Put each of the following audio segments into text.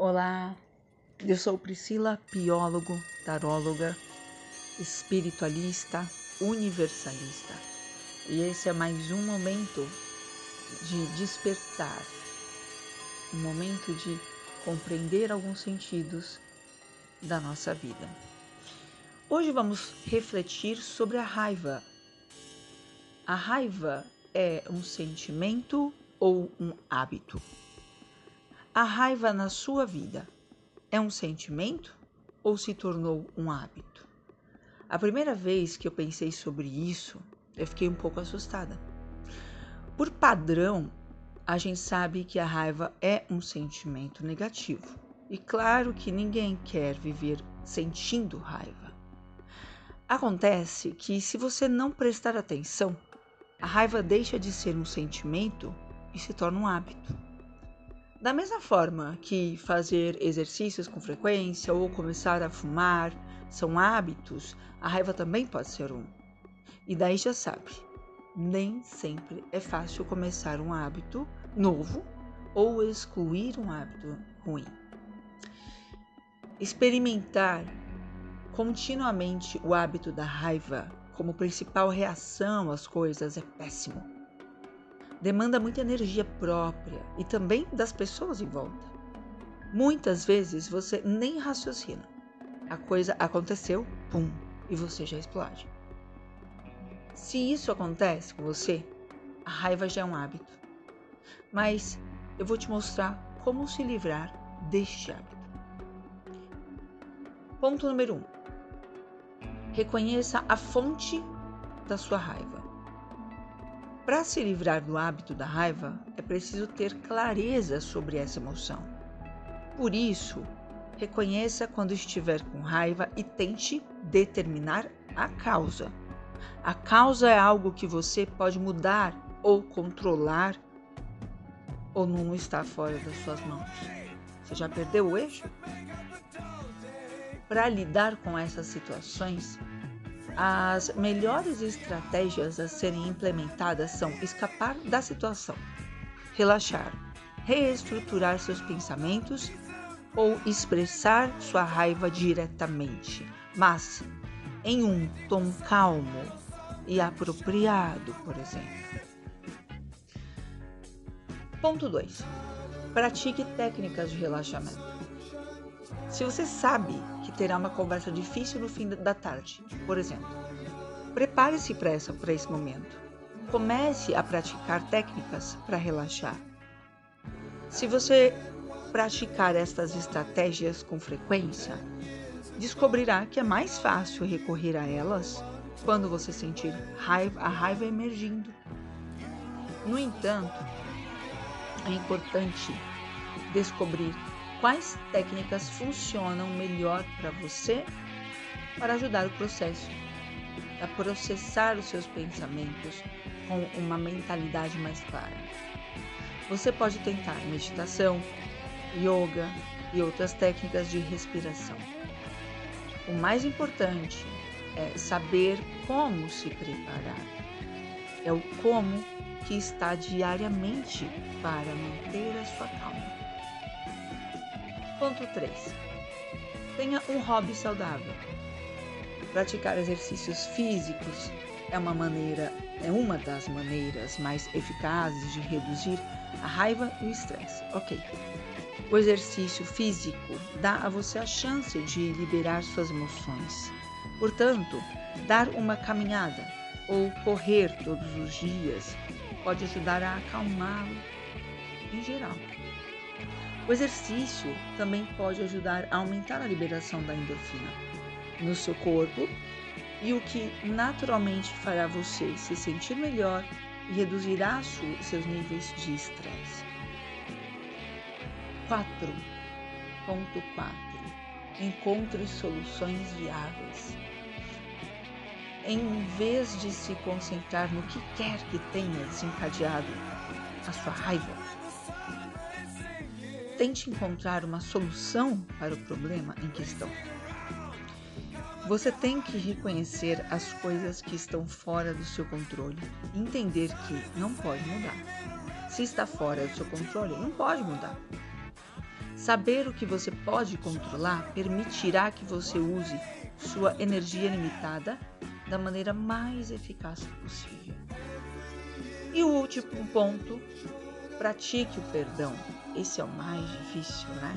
Olá, eu sou Priscila, biólogo, taróloga, espiritualista, universalista. E esse é mais um momento de despertar, um momento de compreender alguns sentidos da nossa vida. Hoje vamos refletir sobre a raiva. A raiva é um sentimento ou um hábito? A raiva na sua vida é um sentimento ou se tornou um hábito? A primeira vez que eu pensei sobre isso, eu fiquei um pouco assustada. Por padrão, a gente sabe que a raiva é um sentimento negativo. E claro que ninguém quer viver sentindo raiva. Acontece que se você não prestar atenção, a raiva deixa de ser um sentimento e se torna um hábito. Da mesma forma que fazer exercícios com frequência ou começar a fumar são hábitos, a raiva também pode ser um. E daí já sabe, nem sempre é fácil começar um hábito novo ou excluir um hábito ruim. Experimentar continuamente o hábito da raiva como principal reação às coisas é péssimo demanda muita energia própria e também das pessoas em volta. Muitas vezes você nem raciocina. A coisa aconteceu, pum, e você já explode. Se isso acontece com você, a raiva já é um hábito. Mas eu vou te mostrar como se livrar deste hábito. Ponto número 1. Um. Reconheça a fonte da sua raiva. Para se livrar do hábito da raiva, é preciso ter clareza sobre essa emoção. Por isso, reconheça quando estiver com raiva e tente determinar a causa. A causa é algo que você pode mudar ou controlar ou não está fora das suas mãos. Você já perdeu o eixo? Para lidar com essas situações, as melhores estratégias a serem implementadas são escapar da situação, relaxar, reestruturar seus pensamentos ou expressar sua raiva diretamente, mas em um tom calmo e apropriado, por exemplo. Ponto 2. Pratique técnicas de relaxamento. Se você sabe terá uma conversa difícil no fim da tarde, por exemplo, prepare-se para esse momento. Comece a praticar técnicas para relaxar. Se você praticar estas estratégias com frequência, descobrirá que é mais fácil recorrer a elas quando você sentir raiva, a raiva emergindo. No entanto, é importante descobrir quais técnicas funcionam melhor para você para ajudar o processo, a processar os seus pensamentos com uma mentalidade mais clara. Você pode tentar meditação, yoga e outras técnicas de respiração. O mais importante é saber como se preparar. É o como que está diariamente para manter a sua calma. Ponto 3. Tenha um hobby saudável. Praticar exercícios físicos é uma maneira, é uma das maneiras mais eficazes de reduzir a raiva e o estresse. OK. O exercício físico dá a você a chance de liberar suas emoções. Portanto, dar uma caminhada ou correr todos os dias pode ajudar a acalmá-lo em geral. O exercício também pode ajudar a aumentar a liberação da endorfina no seu corpo e o que naturalmente fará você se sentir melhor e reduzirá seus níveis de estresse. 4.4 Encontre soluções viáveis. Em vez de se concentrar no que quer que tenha desencadeado a sua raiva, tente encontrar uma solução para o problema em questão. Você tem que reconhecer as coisas que estão fora do seu controle e entender que não pode mudar. Se está fora do seu controle, não pode mudar. Saber o que você pode controlar permitirá que você use sua energia limitada da maneira mais eficaz possível. E o último ponto, pratique o perdão. Esse é o mais difícil, né?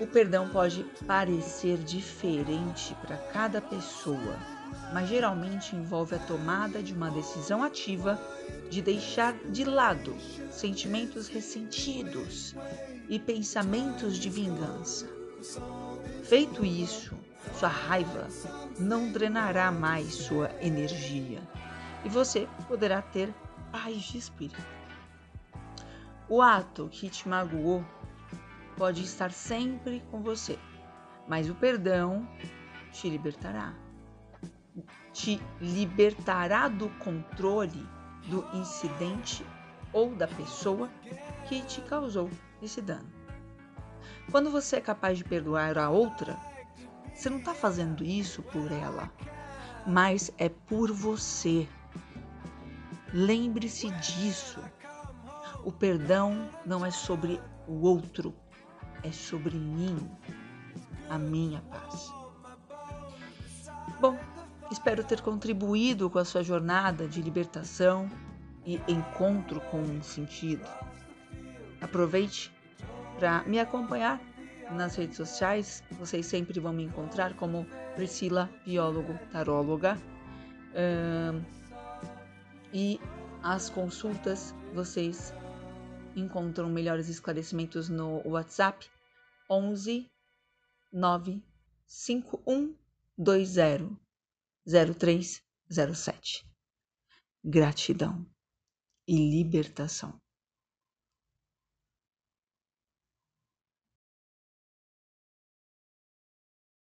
O perdão pode parecer diferente para cada pessoa, mas geralmente envolve a tomada de uma decisão ativa de deixar de lado sentimentos ressentidos e pensamentos de vingança. Feito isso, sua raiva não drenará mais sua energia e você poderá ter paz de espírito. O ato que te magoou pode estar sempre com você, mas o perdão te libertará. Te libertará do controle do incidente ou da pessoa que te causou esse dano. Quando você é capaz de perdoar a outra, você não está fazendo isso por ela, mas é por você. Lembre-se disso. O perdão não é sobre o outro, é sobre mim, a minha paz. Bom, espero ter contribuído com a sua jornada de libertação e encontro com um sentido. Aproveite para me acompanhar nas redes sociais. Vocês sempre vão me encontrar como Priscila Biólogo Taróloga. E as consultas vocês encontram melhores esclarecimentos no WhatsApp 11 95120 0307. Gratidão e libertação.